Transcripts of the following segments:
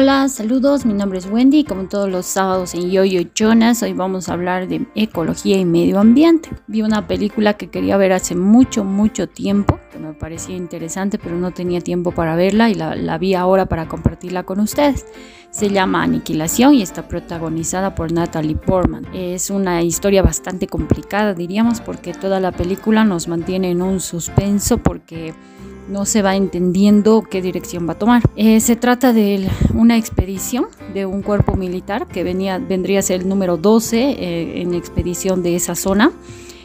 Hola, saludos, mi nombre es Wendy, como todos los sábados en Yoyo Jonas, hoy vamos a hablar de ecología y medio ambiente. Vi una película que quería ver hace mucho, mucho tiempo, que me parecía interesante, pero no tenía tiempo para verla y la, la vi ahora para compartirla con ustedes. Se llama Aniquilación y está protagonizada por Natalie Portman. Es una historia bastante complicada, diríamos, porque toda la película nos mantiene en un suspenso porque no se va entendiendo qué dirección va a tomar. Eh, se trata de una expedición de un cuerpo militar que venía, vendría a ser el número 12 eh, en expedición de esa zona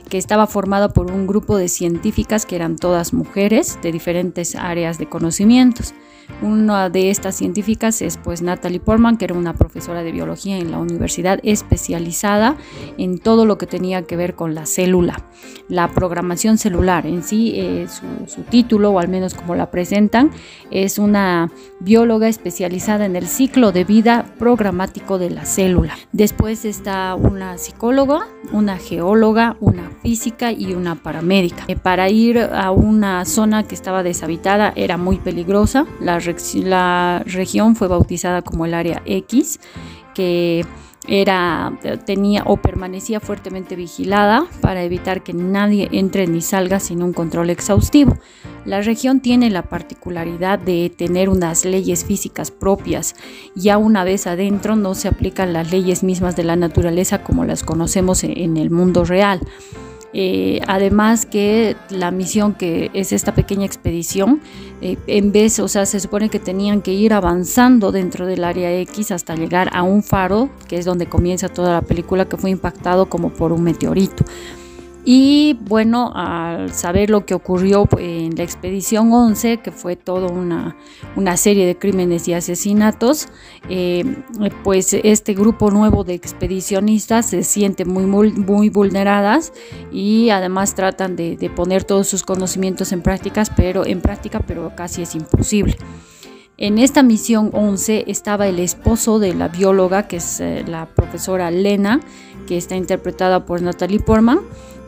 que estaba formada por un grupo de científicas que eran todas mujeres de diferentes áreas de conocimientos. Una de estas científicas es pues Natalie Portman, que era una profesora de biología en la universidad especializada en todo lo que tenía que ver con la célula, la programación celular. En sí, eh, su, título, o al menos como la presentan, es una bióloga especializada en el ciclo de vida programático de la célula. Después está una psicóloga, una geóloga, una física y una paramédica. Eh, para ir a una zona que estaba deshabitada era muy peligrosa. La, región fue bautizada como el área X, que era tenía o permanecía fuertemente vigilada para evitar que nadie entre ni salga sin un control exhaustivo. La región tiene la particularidad de tener unas leyes físicas propias. Ya una vez adentro no se aplican las leyes mismas de la naturaleza como las conocemos en el mundo real. Eh, además que la misión que es esta pequeña expedición, eh, en vez, o sea, se supone que tenían que ir avanzando dentro del área X hasta llegar a un faro, que es donde comienza toda la película, que fue impactado como por un meteorito. Y bueno, al saber lo que ocurrió en la expedición 11, que fue toda una, serie de crímenes y asesinatos, eh, pues este grupo nuevo de expedicionistas se siente muy, muy, vulneradas y además tratan de, poner todos sus conocimientos en prácticas, pero en práctica, pero casi es imposible. En esta misión 11 estaba el esposo de la bióloga, que es eh, la profesora Lena, que está interpretada por Natalie Portman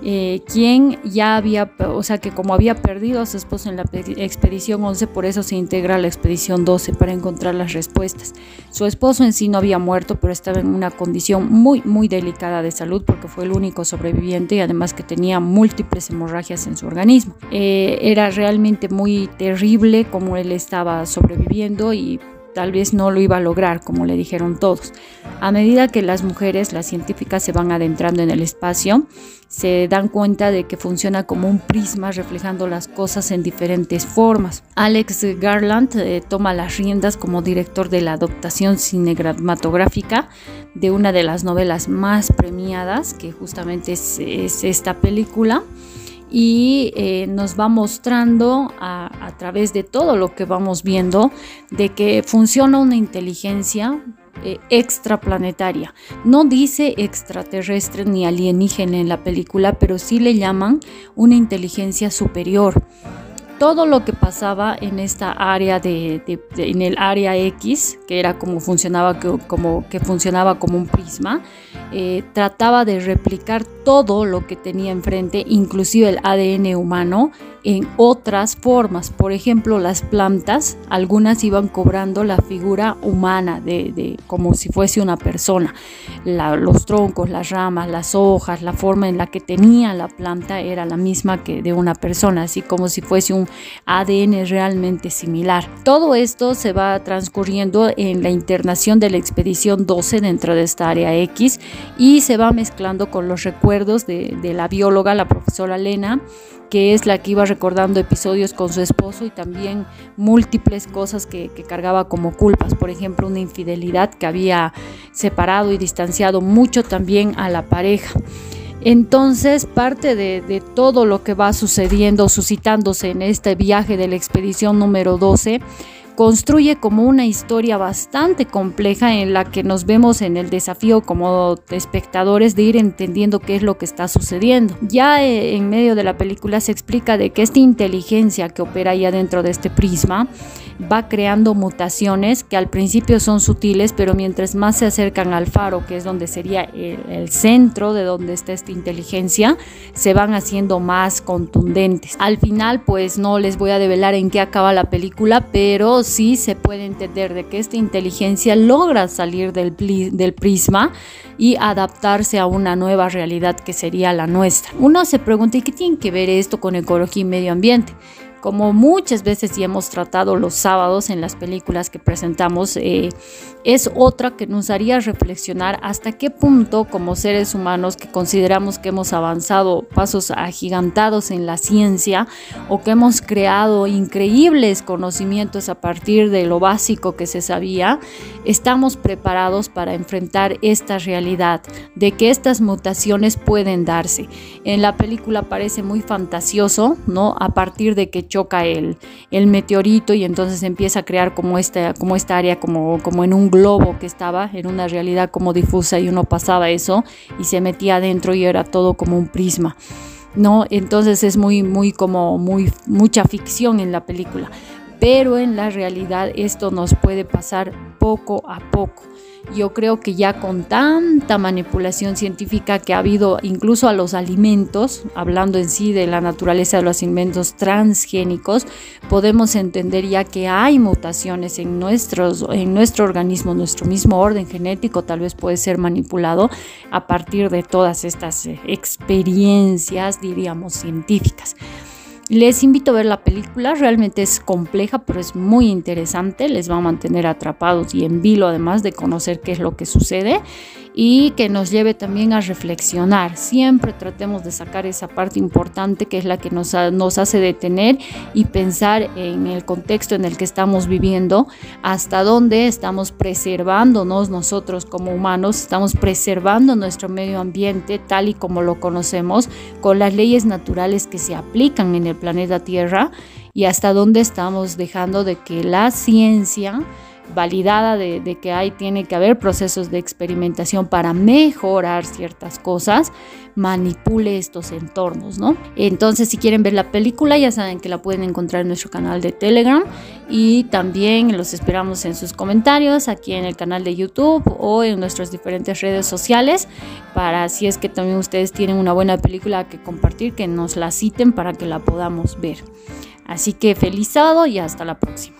eh, quien ya había, o sea que como había perdido a su esposo en la expedición 11, por eso se integra a la expedición 12 para encontrar las respuestas. Su esposo en sí no había muerto, pero estaba en una condición muy, muy delicada de salud porque fue el único sobreviviente y además que tenía múltiples hemorragias en su organismo. Eh, era realmente muy terrible como él estaba sobreviviendo y tal vez no lo iba a lograr, como le dijeron todos. A medida que las mujeres, las científicas, se van adentrando en el espacio, se dan cuenta de que funciona como un prisma reflejando las cosas en diferentes formas. Alex Garland eh, toma las riendas como director de la adaptación cinematográfica de una de las novelas más premiadas, que justamente es esta película y eh, nos va mostrando a, través de todo lo que vamos viendo de que funciona una inteligencia eh, extraplanetaria. No dice extraterrestre ni alienígena en la película, pero sí le llaman una inteligencia superior todo lo que pasaba en esta área de, en el área X, que era como funcionaba, como, que funcionaba como un prisma, eh, trataba de replicar todo lo que tenía enfrente, inclusive el ADN humano, en otras formas. Por ejemplo, las plantas, algunas iban cobrando la figura humana, de, como si fuese una persona. los troncos, las ramas, las hojas, la forma en la que tenía la planta era la misma que de una persona, así como si fuese un ADN realmente similar. Todo esto se va transcurriendo en la internación de la expedición 12 dentro de esta área X y se va mezclando con los recuerdos de, de la bióloga, la profesora Lena, que es la que iba recordando episodios con su esposo y también múltiples cosas que, cargaba como culpas, por ejemplo una infidelidad que había separado y distanciado mucho también a la pareja. Entonces, parte de, de, todo lo que va sucediendo, suscitándose en este viaje de la expedición número 12, construye como una historia bastante compleja en la que nos vemos en el desafío como espectadores de ir entendiendo qué es lo que está sucediendo. Ya eh, en medio de la película se explica de que esta inteligencia que opera ya dentro de este prisma va creando mutaciones que al principio son sutiles, pero mientras más se acercan al faro, que es donde sería el, centro de donde está esta inteligencia, se van haciendo más contundentes. Al final, pues no les voy a develar en qué acaba la película, pero sí se puede entender de que esta inteligencia logra salir del, del prisma y adaptarse a una nueva realidad que sería la nuestra. Uno se pregunta, ¿y qué tiene que ver esto con ecología y medio ambiente? Como muchas veces ya hemos tratado los sábados en las películas que presentamos, eh, es otra que nos haría reflexionar hasta qué punto como seres humanos que consideramos que hemos avanzado pasos agigantados en la ciencia o que hemos creado increíbles conocimientos a partir de lo básico que se sabía, estamos preparados para enfrentar esta realidad de que estas mutaciones pueden darse. En la película parece muy fantasioso, ¿no? A partir de que choca el, el meteorito y entonces empieza a crear como esta, como esta área, como, como en un globo que estaba, en una realidad como difusa y uno pasaba eso y se metía adentro y era todo como un prisma. ¿no? Entonces es muy, muy como muy, mucha ficción en la película. Pero en la realidad esto nos puede pasar poco a poco. Yo creo que ya con tanta manipulación científica que ha habido incluso a los alimentos, hablando en sí de la naturaleza de los alimentos transgénicos, podemos entender ya que hay mutaciones en, nuestros, en nuestro organismo, nuestro mismo orden genético tal vez puede ser manipulado a partir de todas estas eh, experiencias, diríamos, científicas. Les invito a ver la película, realmente es compleja, pero es muy interesante, les va a mantener atrapados y en vilo además de conocer qué es lo que sucede y que nos lleve también a reflexionar. Siempre tratemos de sacar esa parte importante que es la que nos, nos hace detener y pensar en el contexto en el que estamos viviendo, hasta dónde estamos preservándonos nosotros como humanos, estamos preservando nuestro medio ambiente tal y como lo conocemos, con las leyes naturales que se aplican en el planeta Tierra y hasta dónde estamos dejando de que la ciencia validada de, que hay, tiene que haber procesos de experimentación para mejorar ciertas cosas, manipule estos entornos, ¿no? Entonces, si quieren ver la película, ya saben que la pueden encontrar en nuestro canal de Telegram y también los esperamos en sus comentarios aquí en el canal de YouTube o en nuestras diferentes redes sociales para si es que también ustedes tienen una buena película que compartir, que nos la citen para que la podamos ver. Así que feliz sábado y hasta la próxima.